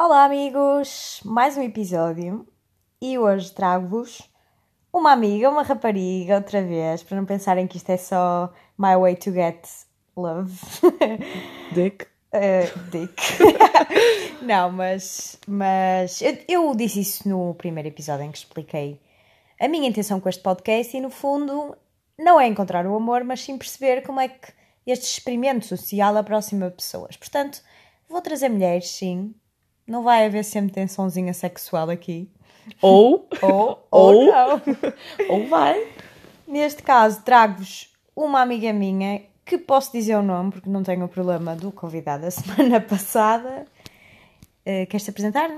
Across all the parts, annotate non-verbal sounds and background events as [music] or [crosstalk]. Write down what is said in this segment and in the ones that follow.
Olá, amigos! Mais um episódio e hoje trago-vos uma amiga, uma rapariga, outra vez, para não pensarem que isto é só my way to get love. [laughs] Dick. Uh, dick. [laughs] não, mas, mas eu, eu disse isso no primeiro episódio em que expliquei a minha intenção com este podcast e, no fundo, não é encontrar o amor, mas sim perceber como é que este experimento social aproxima pessoas. Portanto, vou trazer mulheres, sim. Não vai haver sempre tensãozinha sexual aqui. Ou, [laughs] Ou, ou, Ou- não. [laughs] ou vai. Neste caso, trago-vos uma amiga minha que posso dizer o nome, porque não tenho o problema do convidado da [laughs] semana passada. Uh, queres-te apresentar?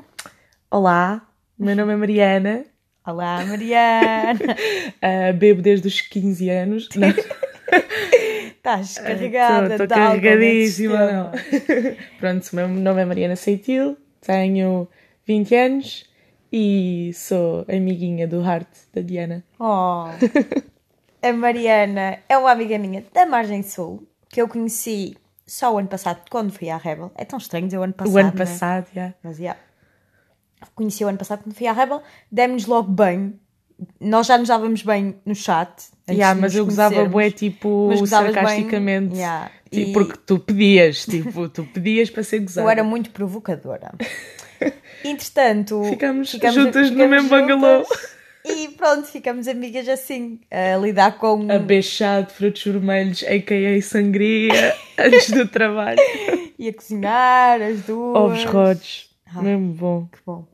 Olá, meu nome é Mariana, Olá, Mariana! ah, bebo desde os 15 anos. Estás carregada Estou nesse carregadíssima. Pronto, o meu nome é Mariana Seitil, tenho 20 anos e sou amiguinha do Heart da Diana. Oh. A Mariana é uma amiga minha da Margem Sul, que eu conheci só o ano passado, quando fui à Rebel. É tão estranho dizer o ano passado. o ano não é? passado, já. Mas, yeah. Conheci o ano passado quando fui à Rebel, demos logo bem. Nós já nos dávamos bem no chat. Yeah, mas eu gozava bué, tipo, gozavas bem, sarcasticamente. yeah. E- Porque tu pedias, tipo, tu pedias para ser gozada. Eu era muito provocadora. [laughs] Entretanto, Ficámos juntas no mesmo bangalô. E pronto, ficamos amigas assim, a lidar com. a beijar de frutos vermelhos, a.k.a. sangria, [laughs] antes do trabalho. e a cozinhar, as duas. Ovos rodos, Ah. mesmo bom. Que bom.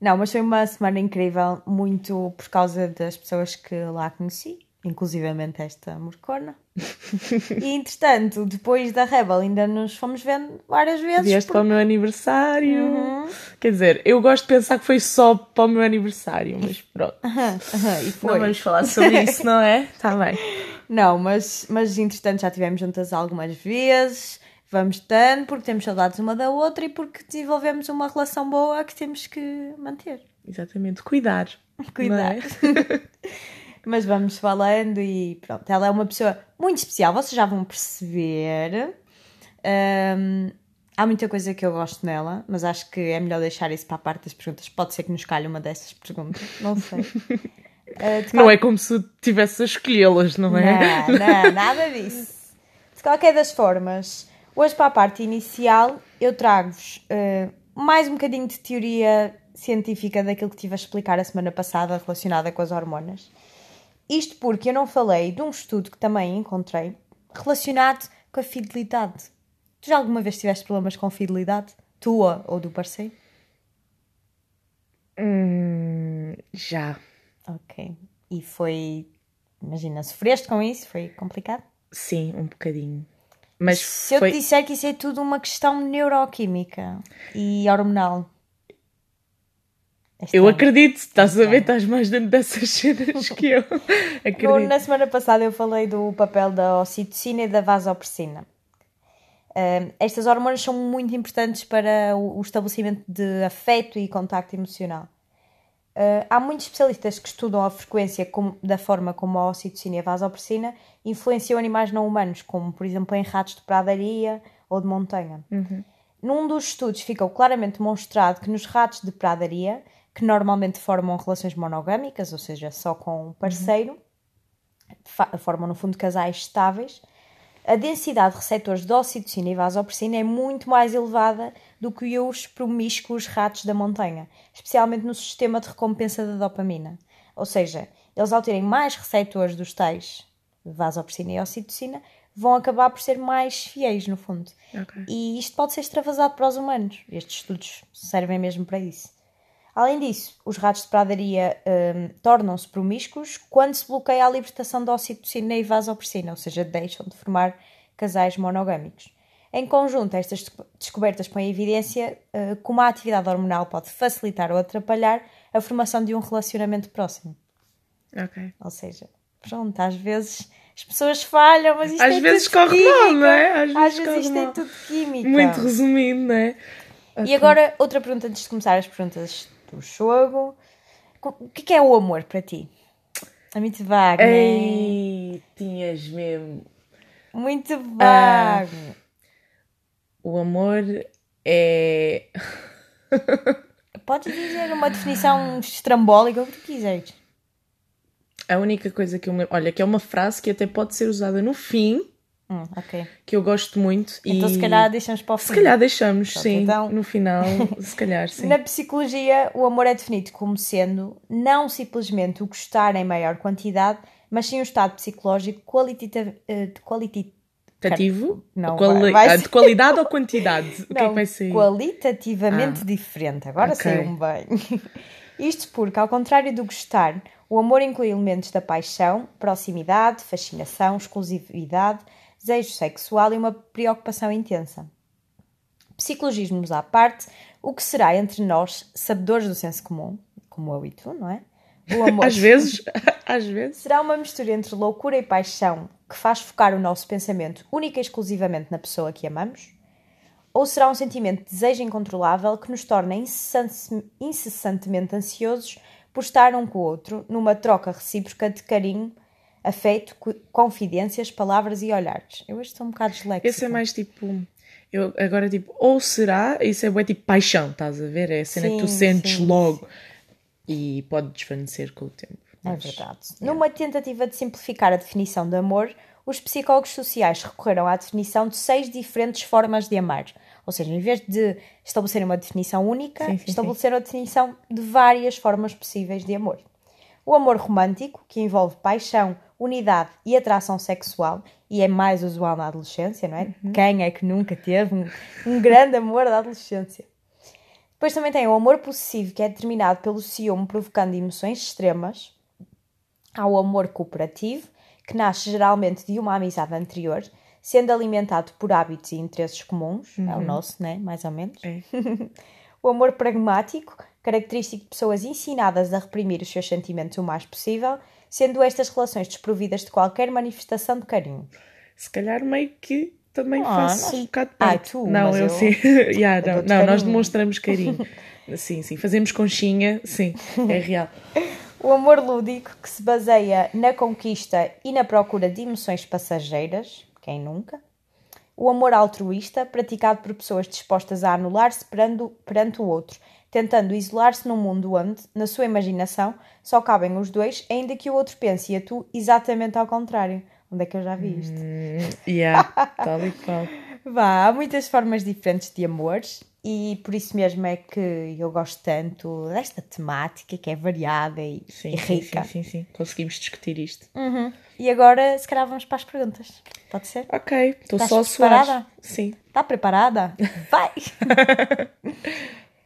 Não, mas foi uma semana incrível, muito por causa das pessoas que lá conheci, inclusivamente esta morcona. [laughs] e entretanto, depois da Rebel, ainda nos fomos vendo várias vezes. Vieste por- para o meu aniversário. Uhum. Quer dizer, eu gosto de pensar que foi só para o meu aniversário, mas pronto. E Não foi. vamos falar sobre [laughs] isso, não é? Está bem. Não, mas, mas entretanto já estivemos juntas algumas vezes, vamos tanto, porque temos saudades uma da outra e porque desenvolvemos uma relação boa que temos que manter. Exatamente, cuidar. Cuidar. [laughs] Mas vamos falando e pronto, ela é uma pessoa muito especial, vocês já vão perceber. Ahm, há muita coisa que eu gosto nela, mas acho que é melhor deixar isso para a parte das perguntas. Pode ser que nos calhe uma dessas perguntas, não sei. [laughs] De Não é como se tivesse a escolhê-las, não é? Não, não, [laughs] nada disso. De qualquer das formas, hoje para a parte inicial eu trago-vos eh, mais um bocadinho de teoria científica daquilo que tive a explicar a semana passada relacionada com as hormonas. Isto porque eu não falei de um estudo que também encontrei relacionado com a fidelidade. Tu já alguma vez tiveste problemas com fidelidade? Tua ou do parceiro? Hum, já. Ok. E foi. Imagina, sofreste com isso? Foi complicado? Sim, um bocadinho. Mas Se eu foi... te disser que isso é tudo uma questão neuroquímica e hormonal. É Eu estranho. acredito, estás a ver, Ok. estás mais dentro dessas [laughs] cenas que eu. Acredito. na semana passada eu falei do papel da ocitocina e da vasopressina. Estas hormonas são muito importantes para o, o estabelecimento de afeto e contacto emocional. Ah, há muitos especialistas que estudam a frequência como- da forma como a ocitocina e a vasopressina influenciam animais não humanos, como por exemplo em ratos de pradaria ou de montanha. Num dos estudos ficou claramente demonstrado que nos ratos de pradaria, que normalmente formam relações monogâmicas, ou seja, só com um parceiro, fa- formam no fundo casais estáveis, a densidade de receptores de ocitocina e vasopressina é muito mais elevada do que os promíscuos ratos da montanha, especialmente no sistema de recompensa da dopamina. Ou seja, eles ao terem mais receptores dos tais vasopressina e ocitocina, vão acabar por ser mais fiéis, no fundo. Ok. E isto pode ser extravasado para os humanos. Estes estudos servem mesmo para isso. Além disso, os ratos de pradaria hum, tornam-se promíscuos quando se bloqueia a libertação de ocitocina e vasopressina, ou seja, deixam de formar casais monogâmicos. Em conjunto, estas desco- descobertas põem em evidência eh, como a atividade hormonal pode facilitar ou atrapalhar a formação de um relacionamento próximo. Ok. Ou seja, pronto, às vezes as pessoas falham, mas isto Às é vezes tudo corre mal, não é? Às Às vezes vezes isto é mal. tudo química. Muito resumido, não é? E agora, outra pergunta antes de começar as perguntas do jogo. O que é, que é o amor para ti? É muito vago, né? Ei, tinhas mesmo. Muito vago. O amor é. [laughs] Podes dizer uma definição estrambólica, o que tu quiseres. A única coisa que eu me... Olha, que é uma frase que até pode ser usada no fim, Hum, ok. que eu gosto muito. Então e... se calhar deixamos para o fim. Se calhar deixamos, Pronto, sim. então- No final, [laughs] se calhar, sim. Na psicologia, o amor é definido como sendo não simplesmente o gostar em maior quantidade, mas sim um estado psicológico qualitativo. qualiti Qualitativo? Não, Quali- vai- vai ah, ser- De qualidade ou quantidade? [laughs] O que é não, que vai sair? qualitativamente Ah. diferente. Agora Ok. saiu-me bem. [laughs] Isto porque, ao contrário do gostar, o amor inclui elementos da paixão, proximidade, fascinação, exclusividade, desejo sexual e uma preocupação intensa. Psicologismos à parte, o que será entre nós, sabedores do senso comum, como eu e tu, não é? O [laughs] amor Às vezes, [laughs] às vezes. será uma mistura entre loucura e paixão que faz focar o nosso pensamento única e exclusivamente na pessoa que amamos? Ou será um sentimento de desejo incontrolável que nos torna incessan- incessantemente ansiosos por estar um com o outro numa troca recíproca de carinho, afeto, confidências, palavras e olhares? Eu hoje estou um bocado disléxica. Esse é mais tipo. Eu, agora, tipo, ou será? Isso é bué, tipo paixão, estás a ver? É a cena que tu Sim, sentes sim, logo e pode desvanecer com o tempo. É Mas- verdade. Numa tentativa de simplificar a definição de amor, os psicólogos sociais recorreram à definição de seis diferentes formas de amar. Ou seja, em vez de estabelecerem uma definição única, Sim, sim, estabeleceram a definição de várias formas possíveis de amor. O amor romântico, que envolve paixão, unidade e atração sexual, e é mais usual na adolescência, não é? Quem é que nunca teve um, um grande amor da adolescência? Depois também tem o amor possessivo, que é determinado pelo ciúme provocando emoções extremas. Há o amor cooperativo, que nasce geralmente de uma amizade anterior, sendo alimentado por hábitos e interesses comuns. É o nosso, né? Mais ou menos. É. [laughs] O amor pragmático, característico de pessoas ensinadas a reprimir os seus sentimentos o mais possível, sendo estas relações desprovidas de qualquer manifestação de carinho. Se calhar meio que também Ah, faço nós- um bocado Ai, parte. tu, não, eu, eu- sim. [laughs] Yeah, não, dou-te não, nós demonstramos carinho. [laughs] sim, sim. Fazemos conchinha, sim, é [laughs] real. O amor lúdico, que se baseia na conquista e na procura de emoções passageiras, quem nunca? O amor altruísta, praticado por pessoas dispostas a anular-se perante, perante o outro, tentando isolar-se num mundo onde, na sua imaginação, só cabem os dois, ainda que o outro pense e atue exatamente ao contrário. Onde é que eu já vi isto? Hum, yeah, [laughs] tal e qual. Vá, há muitas formas diferentes de amores e por isso mesmo é que eu gosto tanto desta temática que é variada e, Sim, e rica. sim, sim, sim. Conseguimos discutir isto. Uhum. E agora, se calhar, vamos para as perguntas. Pode ser? Ok, estou só a suar. preparada? Sim. Está preparada? [laughs] Vai! [laughs]